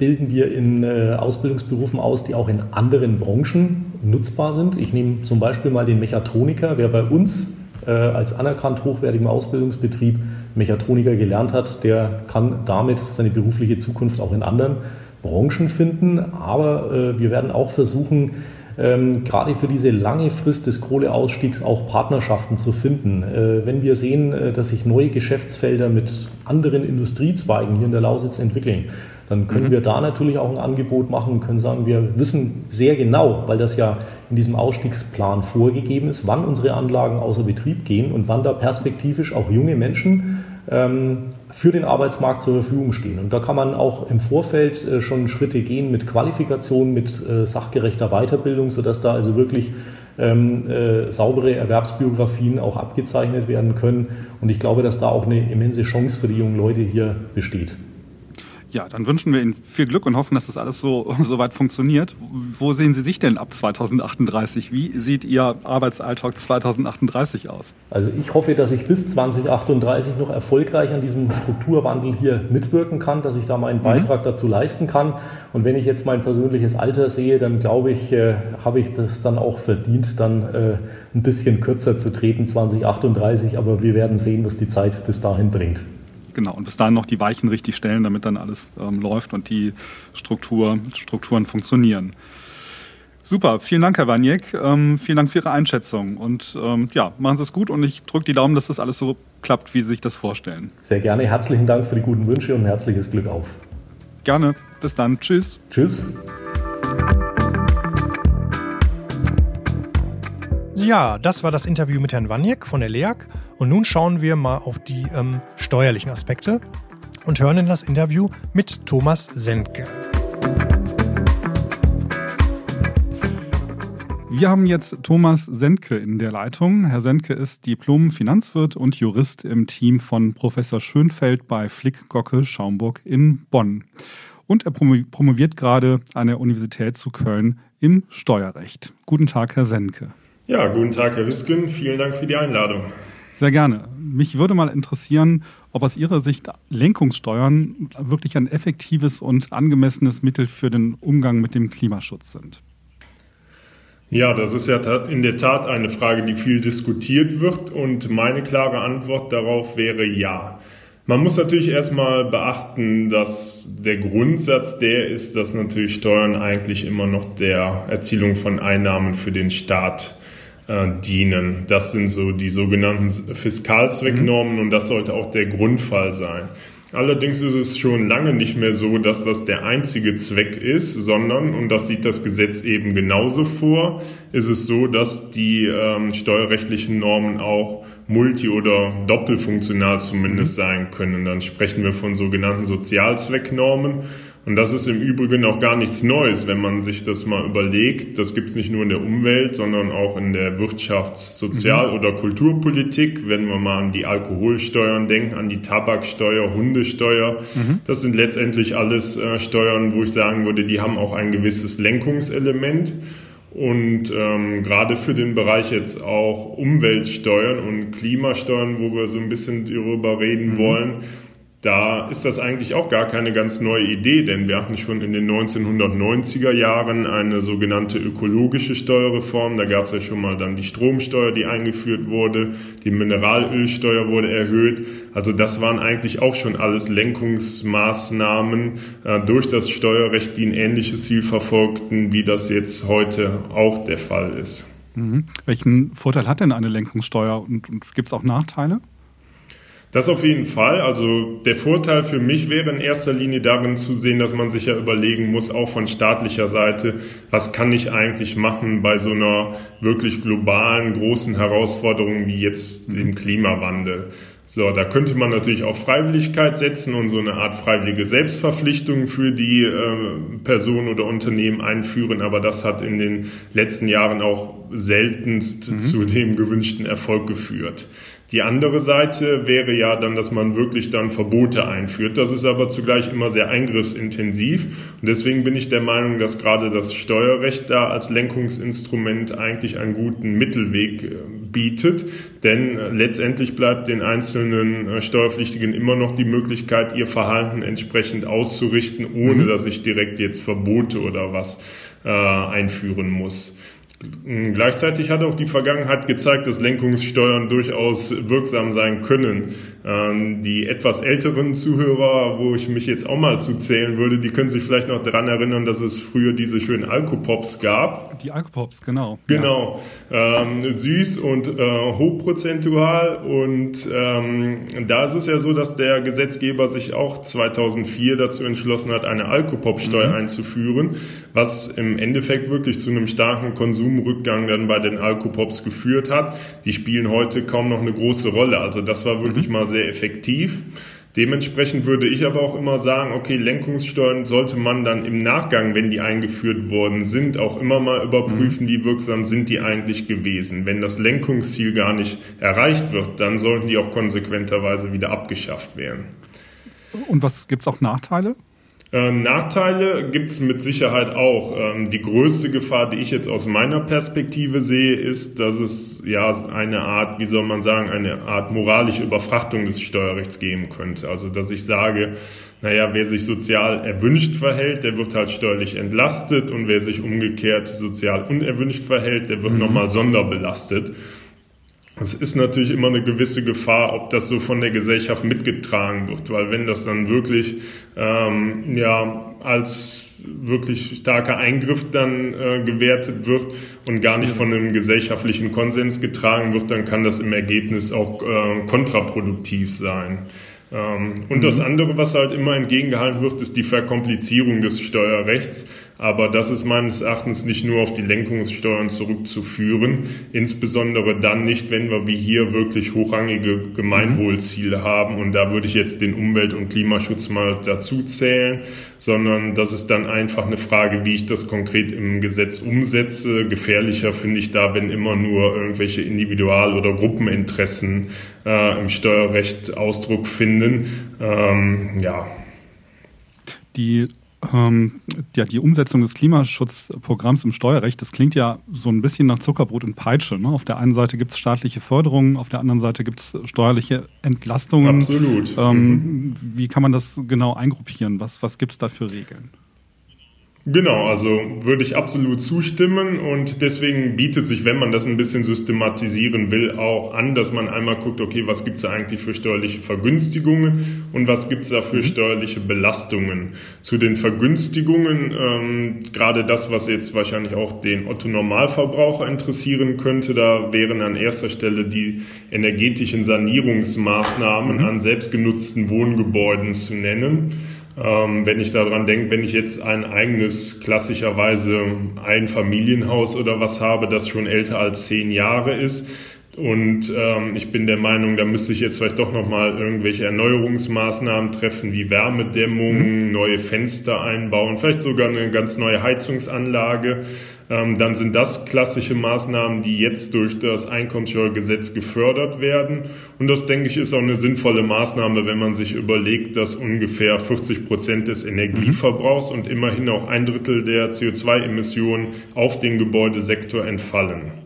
bilden wir in Ausbildungsberufen aus, die auch in anderen Branchen nutzbar sind. Ich nehme zum Beispiel mal den Mechatroniker, wer bei uns als anerkannt hochwertigen Ausbildungsbetrieb Mechatroniker gelernt hat, der kann damit seine berufliche Zukunft auch in anderen Branchen finden. Aber äh, wir werden auch versuchen, ähm, gerade für diese lange Frist des Kohleausstiegs auch Partnerschaften zu finden. Äh, wenn wir sehen, äh, dass sich neue Geschäftsfelder mit anderen Industriezweigen hier in der Lausitz entwickeln, dann können mhm. wir da natürlich auch ein Angebot machen und können sagen, wir wissen sehr genau, weil das ja in diesem Ausstiegsplan vorgegeben ist, wann unsere Anlagen außer Betrieb gehen und wann da perspektivisch auch junge Menschen ähm, für den Arbeitsmarkt zur Verfügung stehen. Und da kann man auch im Vorfeld äh, schon Schritte gehen mit Qualifikation, mit äh, sachgerechter Weiterbildung, sodass da also wirklich ähm, äh, saubere Erwerbsbiografien auch abgezeichnet werden können. Und ich glaube, dass da auch eine immense Chance für die jungen Leute hier besteht. Ja, dann wünschen wir Ihnen viel Glück und hoffen, dass das alles so, so weit funktioniert. Wo sehen Sie sich denn ab 2038? Wie sieht Ihr Arbeitsalltag 2038 aus? Also ich hoffe, dass ich bis 2038 noch erfolgreich an diesem Strukturwandel hier mitwirken kann, dass ich da meinen mhm. Beitrag dazu leisten kann. Und wenn ich jetzt mein persönliches Alter sehe, dann glaube ich, äh, habe ich das dann auch verdient, dann äh, ein bisschen kürzer zu treten, 2038. Aber wir werden sehen, was die Zeit bis dahin bringt. Genau, und bis dahin noch die Weichen richtig stellen, damit dann alles ähm, läuft und die Struktur, Strukturen funktionieren. Super, vielen Dank, Herr Waniek. Ähm, vielen Dank für Ihre Einschätzung. Und ähm, ja, machen Sie es gut und ich drücke die Daumen, dass das alles so klappt, wie Sie sich das vorstellen. Sehr gerne. Herzlichen Dank für die guten Wünsche und herzliches Glück auf. Gerne. Bis dann. Tschüss. Tschüss. Ja, das war das Interview mit Herrn Waniek von der LEAG. Und nun schauen wir mal auf die ähm, steuerlichen Aspekte und hören in das Interview mit Thomas Sendke. Wir haben jetzt Thomas Sendke in der Leitung. Herr Sendke ist Diplom-Finanzwirt und Jurist im Team von Professor Schönfeld bei Flick Gocke Schaumburg in Bonn. Und er promoviert gerade an der Universität zu Köln im Steuerrecht. Guten Tag, Herr Sendke. Ja, guten Tag, Herr Hüsken. Vielen Dank für die Einladung. Sehr gerne. Mich würde mal interessieren, ob aus Ihrer Sicht Lenkungssteuern wirklich ein effektives und angemessenes Mittel für den Umgang mit dem Klimaschutz sind. Ja, das ist ja in der Tat eine Frage, die viel diskutiert wird und meine klare Antwort darauf wäre ja. Man muss natürlich erstmal beachten, dass der Grundsatz der ist, dass natürlich Steuern eigentlich immer noch der Erzielung von Einnahmen für den Staat äh, dienen. Das sind so die sogenannten Fiskalzwecknormen mhm. und das sollte auch der Grundfall sein. Allerdings ist es schon lange nicht mehr so, dass das der einzige Zweck ist, sondern, und das sieht das Gesetz eben genauso vor, ist es so, dass die ähm, steuerrechtlichen Normen auch multi- oder doppelfunktional zumindest mhm. sein können. Dann sprechen wir von sogenannten Sozialzwecknormen und das ist im Übrigen auch gar nichts Neues, wenn man sich das mal überlegt. Das gibt es nicht nur in der Umwelt, sondern auch in der Wirtschafts-, Sozial- mhm. oder Kulturpolitik. Wenn wir mal an die Alkoholsteuern denken, an die Tabaksteuer, Hundesteuer. Mhm. Das sind letztendlich alles äh, Steuern, wo ich sagen würde, die haben auch ein gewisses Lenkungselement. Und ähm, gerade für den Bereich jetzt auch Umweltsteuern und Klimasteuern, wo wir so ein bisschen darüber reden mhm. wollen, da ist das eigentlich auch gar keine ganz neue Idee, denn wir hatten schon in den 1990er Jahren eine sogenannte ökologische Steuerreform. Da gab es ja schon mal dann die Stromsteuer, die eingeführt wurde, die Mineralölsteuer wurde erhöht. Also das waren eigentlich auch schon alles Lenkungsmaßnahmen äh, durch das Steuerrecht, die ein ähnliches Ziel verfolgten, wie das jetzt heute auch der Fall ist. Mhm. Welchen Vorteil hat denn eine Lenkungssteuer und, und gibt es auch Nachteile? Das auf jeden Fall. Also der Vorteil für mich wäre in erster Linie darin zu sehen, dass man sich ja überlegen muss, auch von staatlicher Seite, was kann ich eigentlich machen bei so einer wirklich globalen, großen Herausforderung wie jetzt dem Klimawandel. So, da könnte man natürlich auch Freiwilligkeit setzen und so eine Art freiwillige Selbstverpflichtung für die äh, Personen oder Unternehmen einführen, aber das hat in den letzten Jahren auch seltenst mhm. zu dem gewünschten Erfolg geführt. Die andere Seite wäre ja dann, dass man wirklich dann Verbote einführt. Das ist aber zugleich immer sehr eingriffsintensiv. Und deswegen bin ich der Meinung, dass gerade das Steuerrecht da als Lenkungsinstrument eigentlich einen guten Mittelweg äh, bietet. Denn äh, letztendlich bleibt den einzelnen äh, Steuerpflichtigen immer noch die Möglichkeit, ihr Verhalten entsprechend auszurichten, ohne mhm. dass ich direkt jetzt Verbote oder was äh, einführen muss. Gleichzeitig hat auch die Vergangenheit gezeigt, dass Lenkungssteuern durchaus wirksam sein können. Ähm, die etwas älteren Zuhörer, wo ich mich jetzt auch mal zu zählen würde, die können sich vielleicht noch daran erinnern, dass es früher diese schönen Alkopops gab. Die Alkopops, genau. Genau. Ja. Ähm, süß und äh, hochprozentual. Und ähm, da ist es ja so, dass der Gesetzgeber sich auch 2004 dazu entschlossen hat, eine Alkopop-Steuer mhm. einzuführen, was im Endeffekt wirklich zu einem starken Konsumrückgang dann bei den Alkopops geführt hat. Die spielen heute kaum noch eine große Rolle. Also das war wirklich mhm. mal sehr effektiv. Dementsprechend würde ich aber auch immer sagen, okay, Lenkungssteuern sollte man dann im Nachgang, wenn die eingeführt worden sind, auch immer mal überprüfen, mhm. wie wirksam sind die eigentlich gewesen. Wenn das Lenkungsziel gar nicht erreicht wird, dann sollten die auch konsequenterweise wieder abgeschafft werden. Und was gibt es auch Nachteile? Äh, Nachteile gibt es mit Sicherheit auch. Ähm, die größte Gefahr, die ich jetzt aus meiner Perspektive sehe, ist, dass es ja eine Art, wie soll man sagen, eine Art moralische Überfrachtung des Steuerrechts geben könnte. Also dass ich sage, naja, wer sich sozial erwünscht verhält, der wird halt steuerlich entlastet und wer sich umgekehrt sozial unerwünscht verhält, der wird mhm. nochmal sonderbelastet. Es ist natürlich immer eine gewisse Gefahr, ob das so von der Gesellschaft mitgetragen wird, weil wenn das dann wirklich ähm, ja als wirklich starker Eingriff dann äh, gewertet wird und gar nicht von einem gesellschaftlichen Konsens getragen wird, dann kann das im Ergebnis auch äh, kontraproduktiv sein. Ähm, und mhm. das andere, was halt immer entgegengehalten wird, ist die Verkomplizierung des Steuerrechts. Aber das ist meines Erachtens nicht nur auf die Lenkungssteuern zurückzuführen, insbesondere dann nicht, wenn wir wie hier wirklich hochrangige Gemeinwohlziele haben. Und da würde ich jetzt den Umwelt- und Klimaschutz mal dazu zählen, sondern das ist dann einfach eine Frage, wie ich das konkret im Gesetz umsetze. Gefährlicher finde ich da, wenn immer nur irgendwelche Individual- oder Gruppeninteressen äh, im Steuerrecht Ausdruck finden. Ähm, ja. Die ähm, ja, die Umsetzung des Klimaschutzprogramms im Steuerrecht, das klingt ja so ein bisschen nach Zuckerbrot und Peitsche. Ne? Auf der einen Seite gibt es staatliche Förderungen, auf der anderen Seite gibt es steuerliche Entlastungen. Absolut. Ähm, mhm. Wie kann man das genau eingruppieren? Was, was gibt es da für Regeln? Genau, also würde ich absolut zustimmen und deswegen bietet sich, wenn man das ein bisschen systematisieren will, auch an, dass man einmal guckt, okay, was gibt's da eigentlich für steuerliche Vergünstigungen und was gibt's da für mhm. steuerliche Belastungen. Zu den Vergünstigungen, ähm, gerade das, was jetzt wahrscheinlich auch den Otto-Normalverbraucher interessieren könnte, da wären an erster Stelle die energetischen Sanierungsmaßnahmen mhm. an selbstgenutzten Wohngebäuden zu nennen. Ähm, wenn ich daran denke, wenn ich jetzt ein eigenes, klassischerweise ein Familienhaus oder was habe, das schon älter als zehn Jahre ist, und ähm, ich bin der Meinung, da müsste ich jetzt vielleicht doch nochmal irgendwelche Erneuerungsmaßnahmen treffen, wie Wärmedämmung, mhm. neue Fenster einbauen, vielleicht sogar eine ganz neue Heizungsanlage. Ähm, dann sind das klassische Maßnahmen, die jetzt durch das Einkommenssteuergesetz gefördert werden. Und das, denke ich, ist auch eine sinnvolle Maßnahme, wenn man sich überlegt, dass ungefähr 40 Prozent des Energieverbrauchs und immerhin auch ein Drittel der CO2-Emissionen auf den Gebäudesektor entfallen.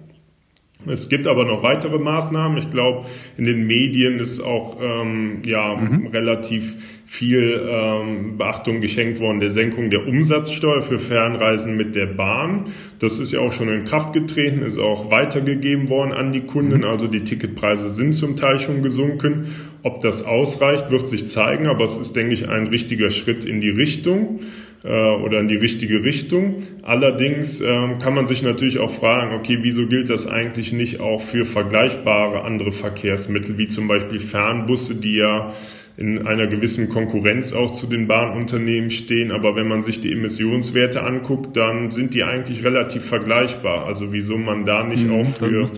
Es gibt aber noch weitere Maßnahmen. Ich glaube, in den Medien ist auch ähm, ja mhm. relativ viel ähm, Beachtung geschenkt worden der Senkung der Umsatzsteuer für Fernreisen mit der Bahn. Das ist ja auch schon in Kraft getreten, ist auch weitergegeben worden an die Kunden. Mhm. Also die Ticketpreise sind zum Teil schon gesunken. Ob das ausreicht, wird sich zeigen, aber es ist, denke ich, ein richtiger Schritt in die Richtung. Äh, oder in die richtige Richtung. Allerdings ähm, kann man sich natürlich auch fragen, okay, wieso gilt das eigentlich nicht auch für vergleichbare andere Verkehrsmittel, wie zum Beispiel Fernbusse, die ja in einer gewissen Konkurrenz auch zu den Bahnunternehmen stehen. Aber wenn man sich die Emissionswerte anguckt, dann sind die eigentlich relativ vergleichbar. Also wieso man da nicht mhm, auch für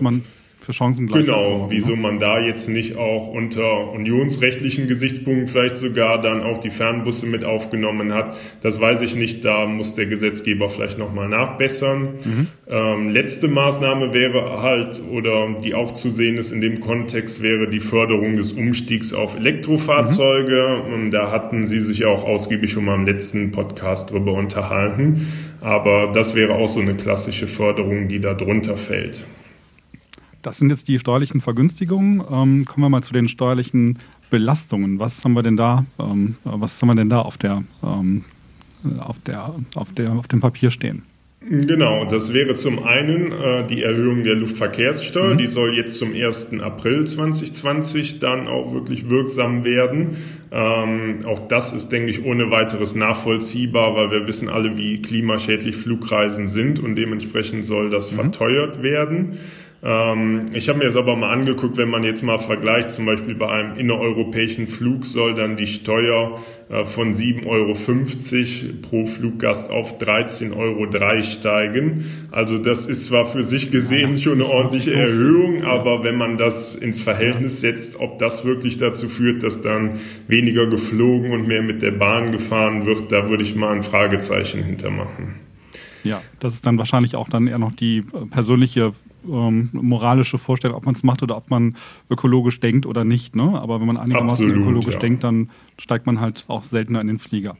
für Chancengleichheit Genau, sorgen, wieso ne? man da jetzt nicht auch unter unionsrechtlichen Gesichtspunkten vielleicht sogar dann auch die Fernbusse mit aufgenommen hat, das weiß ich nicht, da muss der Gesetzgeber vielleicht nochmal nachbessern. Mhm. Ähm, letzte Maßnahme wäre halt, oder die auch zu sehen ist in dem Kontext, wäre die Förderung des Umstiegs auf Elektrofahrzeuge. Mhm. Da hatten Sie sich auch ausgiebig schon mal im letzten Podcast drüber unterhalten. Aber das wäre auch so eine klassische Förderung, die da drunter fällt. Das sind jetzt die steuerlichen Vergünstigungen. Ähm, kommen wir mal zu den steuerlichen Belastungen. Was haben wir denn da, ähm, was haben wir denn da auf der, ähm, auf der, auf der, auf dem Papier stehen? Genau, das wäre zum einen äh, die Erhöhung der Luftverkehrssteuer, mhm. die soll jetzt zum 1. April 2020 dann auch wirklich wirksam werden. Ähm, auch das ist, denke ich, ohne weiteres nachvollziehbar, weil wir wissen alle, wie klimaschädlich Flugreisen sind und dementsprechend soll das mhm. verteuert werden. Ähm, ich habe mir das aber mal angeguckt, wenn man jetzt mal vergleicht, zum Beispiel bei einem innereuropäischen Flug soll dann die Steuer äh, von 7,50 Euro pro Fluggast auf 13,03 Euro steigen. Also das ist zwar für sich gesehen schon eine ordentliche Erhöhung, aber wenn man das ins Verhältnis setzt, ob das wirklich dazu führt, dass dann weniger geflogen und mehr mit der Bahn gefahren wird, da würde ich mal ein Fragezeichen hintermachen. Ja, das ist dann wahrscheinlich auch dann eher noch die äh, persönliche ähm, moralische Vorstellung, ob man es macht oder ob man ökologisch denkt oder nicht. Ne? Aber wenn man einigermaßen Absolut, ökologisch ja. denkt, dann steigt man halt auch seltener in den Flieger.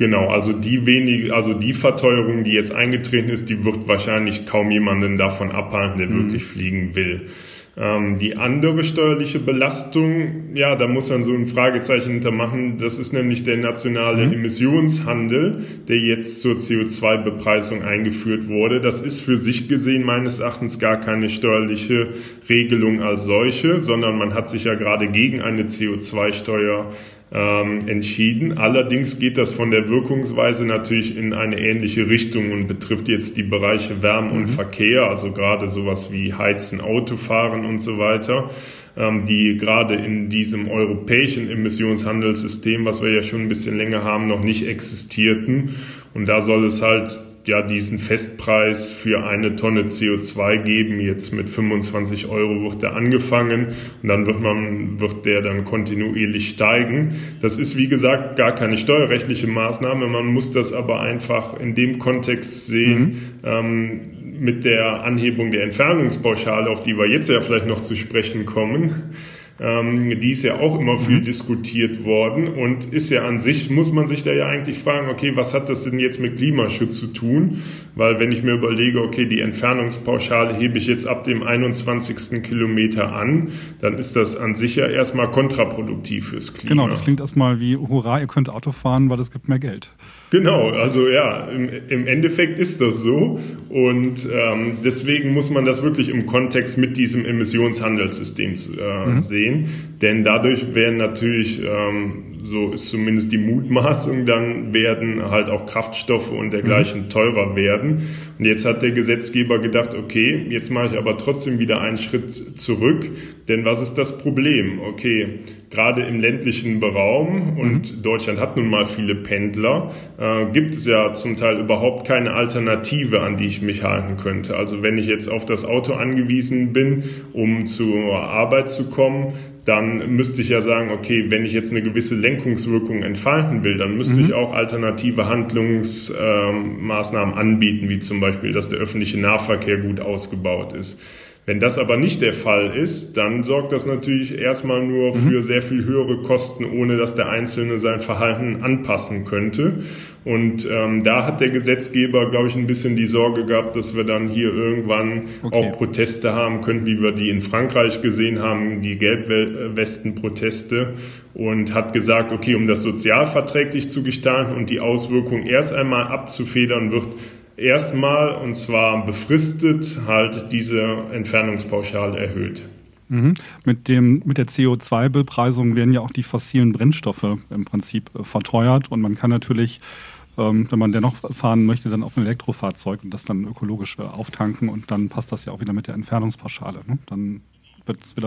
Genau, also die wenig, also die Verteuerung, die jetzt eingetreten ist, die wird wahrscheinlich kaum jemanden davon abhalten, der mhm. wirklich fliegen will. Ähm, die andere steuerliche Belastung, ja, da muss man so ein Fragezeichen hintermachen. Das ist nämlich der nationale mhm. Emissionshandel, der jetzt zur CO2-Bepreisung eingeführt wurde. Das ist für sich gesehen meines Erachtens gar keine steuerliche Regelung als solche, sondern man hat sich ja gerade gegen eine CO2-Steuer ähm, entschieden. Allerdings geht das von der Wirkungsweise natürlich in eine ähnliche Richtung und betrifft jetzt die Bereiche Wärme und mhm. Verkehr, also gerade sowas wie Heizen, Autofahren und so weiter, ähm, die gerade in diesem europäischen Emissionshandelssystem, was wir ja schon ein bisschen länger haben, noch nicht existierten. Und da soll es halt ja diesen Festpreis für eine Tonne CO2 geben. Jetzt mit 25 Euro wird der angefangen und dann wird man, wird der dann kontinuierlich steigen. Das ist wie gesagt gar keine steuerrechtliche Maßnahme. Man muss das aber einfach in dem Kontext sehen, mhm. ähm, mit der Anhebung der Entfernungspauschale, auf die wir jetzt ja vielleicht noch zu sprechen kommen ähm, die ist ja auch immer viel mhm. diskutiert worden und ist ja an sich, muss man sich da ja eigentlich fragen, okay, was hat das denn jetzt mit Klimaschutz zu tun? Weil wenn ich mir überlege, okay, die Entfernungspauschale hebe ich jetzt ab dem 21. Kilometer an, dann ist das an sich ja erstmal kontraproduktiv fürs Klima. Genau, das klingt erstmal wie, hurra, ihr könnt Auto fahren, weil es gibt mehr Geld. Genau, also ja, im, im Endeffekt ist das so und ähm, deswegen muss man das wirklich im Kontext mit diesem Emissionshandelssystem äh, mhm. sehen, denn dadurch werden natürlich ähm, so ist zumindest die Mutmaßung, dann werden halt auch Kraftstoffe und dergleichen mhm. teurer werden. Und jetzt hat der Gesetzgeber gedacht, okay, jetzt mache ich aber trotzdem wieder einen Schritt zurück, denn was ist das Problem? Okay, gerade im ländlichen Raum und mhm. Deutschland hat nun mal viele Pendler, äh, gibt es ja zum Teil überhaupt keine Alternative, an die ich mich halten könnte. Also wenn ich jetzt auf das Auto angewiesen bin, um zur Arbeit zu kommen, dann müsste ich ja sagen, okay, wenn ich jetzt eine gewisse Lenkungswirkung entfalten will, dann müsste mhm. ich auch alternative Handlungsmaßnahmen ähm, anbieten, wie zum Beispiel, dass der öffentliche Nahverkehr gut ausgebaut ist. Wenn das aber nicht der Fall ist, dann sorgt das natürlich erstmal nur mhm. für sehr viel höhere Kosten, ohne dass der Einzelne sein Verhalten anpassen könnte. Und ähm, da hat der Gesetzgeber, glaube ich, ein bisschen die Sorge gehabt, dass wir dann hier irgendwann okay. auch Proteste haben könnten, wie wir die in Frankreich gesehen haben, die Gelbwesten-Proteste. Und hat gesagt, okay, um das sozialverträglich zu gestalten und die Auswirkungen erst einmal abzufedern, wird erstmal und zwar befristet halt diese Entfernungspauschale erhöht. Mhm. Mit, dem, mit der CO2-Bepreisung werden ja auch die fossilen Brennstoffe im Prinzip äh, verteuert und man kann natürlich, ähm, wenn man dennoch fahren möchte, dann auf ein Elektrofahrzeug und das dann ökologisch äh, auftanken und dann passt das ja auch wieder mit der Entfernungspauschale. Ne? Dann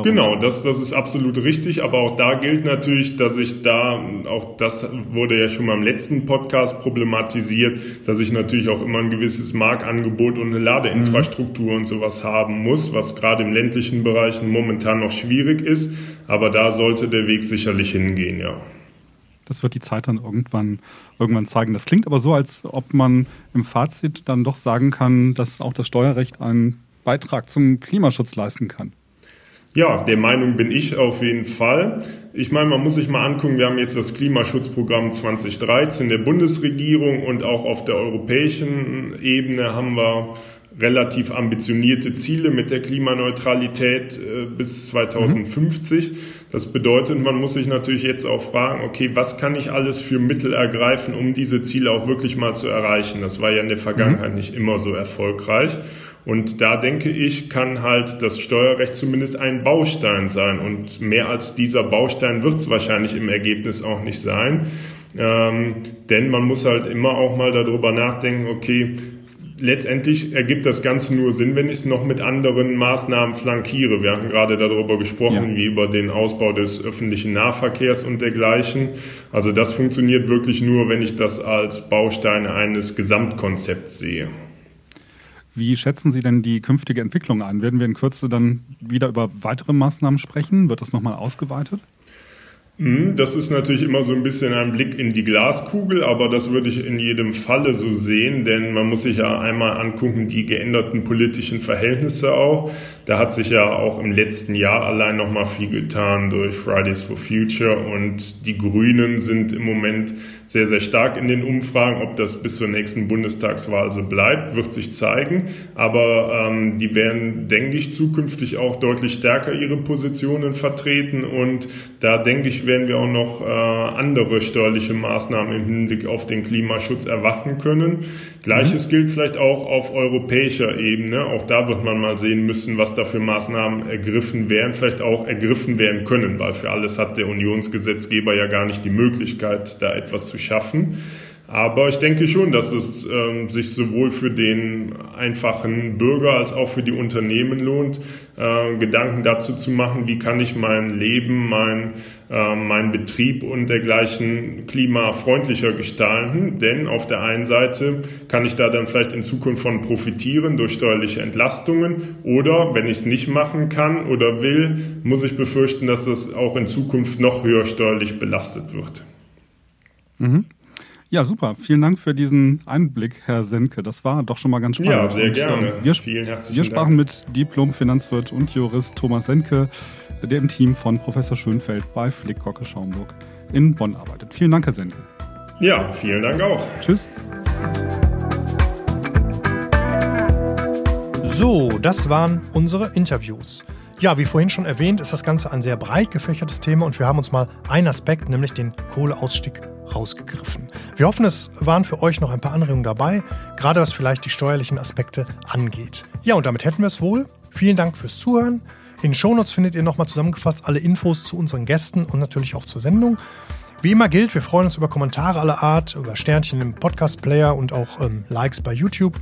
Genau, das, das ist absolut richtig, aber auch da gilt natürlich, dass ich da, auch das wurde ja schon mal im letzten Podcast problematisiert, dass ich natürlich auch immer ein gewisses Marktangebot und eine Ladeinfrastruktur mhm. und sowas haben muss, was gerade im ländlichen Bereichen momentan noch schwierig ist, aber da sollte der Weg sicherlich hingehen, ja. Das wird die Zeit dann irgendwann, irgendwann zeigen. Das klingt aber so, als ob man im Fazit dann doch sagen kann, dass auch das Steuerrecht einen Beitrag zum Klimaschutz leisten kann. Ja, der Meinung bin ich auf jeden Fall. Ich meine, man muss sich mal angucken, wir haben jetzt das Klimaschutzprogramm 2013 der Bundesregierung und auch auf der europäischen Ebene haben wir relativ ambitionierte Ziele mit der Klimaneutralität äh, bis 2050. Mhm. Das bedeutet, man muss sich natürlich jetzt auch fragen, okay, was kann ich alles für Mittel ergreifen, um diese Ziele auch wirklich mal zu erreichen? Das war ja in der Vergangenheit mhm. nicht immer so erfolgreich. Und da denke ich, kann halt das Steuerrecht zumindest ein Baustein sein. Und mehr als dieser Baustein wird es wahrscheinlich im Ergebnis auch nicht sein. Ähm, denn man muss halt immer auch mal darüber nachdenken, okay, letztendlich ergibt das Ganze nur Sinn, wenn ich es noch mit anderen Maßnahmen flankiere. Wir haben gerade darüber gesprochen, ja. wie über den Ausbau des öffentlichen Nahverkehrs und dergleichen. Also das funktioniert wirklich nur, wenn ich das als Baustein eines Gesamtkonzepts sehe. Wie schätzen Sie denn die künftige Entwicklung ein? Werden wir in Kürze dann wieder über weitere Maßnahmen sprechen? Wird das nochmal ausgeweitet? Hm, das ist natürlich immer so ein bisschen ein Blick in die Glaskugel, aber das würde ich in jedem Falle so sehen, denn man muss sich ja einmal angucken, die geänderten politischen Verhältnisse auch. Da hat sich ja auch im letzten Jahr allein noch mal viel getan durch Fridays for Future und die Grünen sind im Moment sehr, sehr stark in den Umfragen. Ob das bis zur nächsten Bundestagswahl so bleibt, wird sich zeigen. Aber ähm, die werden, denke ich, zukünftig auch deutlich stärker ihre Positionen vertreten und da denke ich, werden wir auch noch äh, andere steuerliche Maßnahmen im Hinblick auf den Klimaschutz erwarten können. Gleiches mhm. gilt vielleicht auch auf europäischer Ebene. Auch da wird man mal sehen müssen, was da für Maßnahmen ergriffen werden, vielleicht auch ergriffen werden können, weil für alles hat der Unionsgesetzgeber ja gar nicht die Möglichkeit, da etwas zu schaffen. Aber ich denke schon, dass es ähm, sich sowohl für den einfachen Bürger als auch für die Unternehmen lohnt, äh, Gedanken dazu zu machen, wie kann ich mein Leben, mein, äh, mein Betrieb und dergleichen klimafreundlicher gestalten. Denn auf der einen Seite kann ich da dann vielleicht in Zukunft von profitieren durch steuerliche Entlastungen oder wenn ich es nicht machen kann oder will, muss ich befürchten, dass es auch in Zukunft noch höher steuerlich belastet wird. Mhm. Ja, super. Vielen Dank für diesen Einblick, Herr Senke. Das war doch schon mal ganz spannend. Ja, sehr und, gerne. Ähm, wir, Vielen herzlichen wir sprachen Dank. mit Diplom-Finanzwirt und Jurist Thomas Senke, der im Team von Professor Schönfeld bei Flickkocke Schaumburg in Bonn arbeitet. Vielen Dank, Herr Senke. Ja, vielen Dank auch. Tschüss. So, das waren unsere Interviews. Ja, wie vorhin schon erwähnt, ist das Ganze ein sehr breit gefächertes Thema und wir haben uns mal einen Aspekt, nämlich den Kohleausstieg, rausgegriffen. Wir hoffen, es waren für euch noch ein paar Anregungen dabei, gerade was vielleicht die steuerlichen Aspekte angeht. Ja, und damit hätten wir es wohl. Vielen Dank fürs Zuhören. In den Shownotes findet ihr nochmal zusammengefasst alle Infos zu unseren Gästen und natürlich auch zur Sendung. Wie immer gilt, wir freuen uns über Kommentare aller Art, über Sternchen im Podcast-Player und auch ähm, Likes bei YouTube.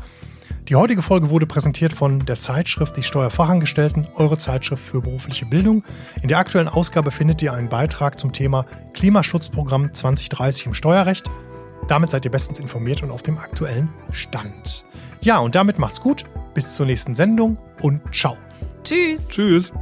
Die heutige Folge wurde präsentiert von der Zeitschrift Die Steuerfachangestellten, eure Zeitschrift für berufliche Bildung. In der aktuellen Ausgabe findet ihr einen Beitrag zum Thema Klimaschutzprogramm 2030 im Steuerrecht. Damit seid ihr bestens informiert und auf dem aktuellen Stand. Ja, und damit macht's gut. Bis zur nächsten Sendung und ciao. Tschüss. Tschüss.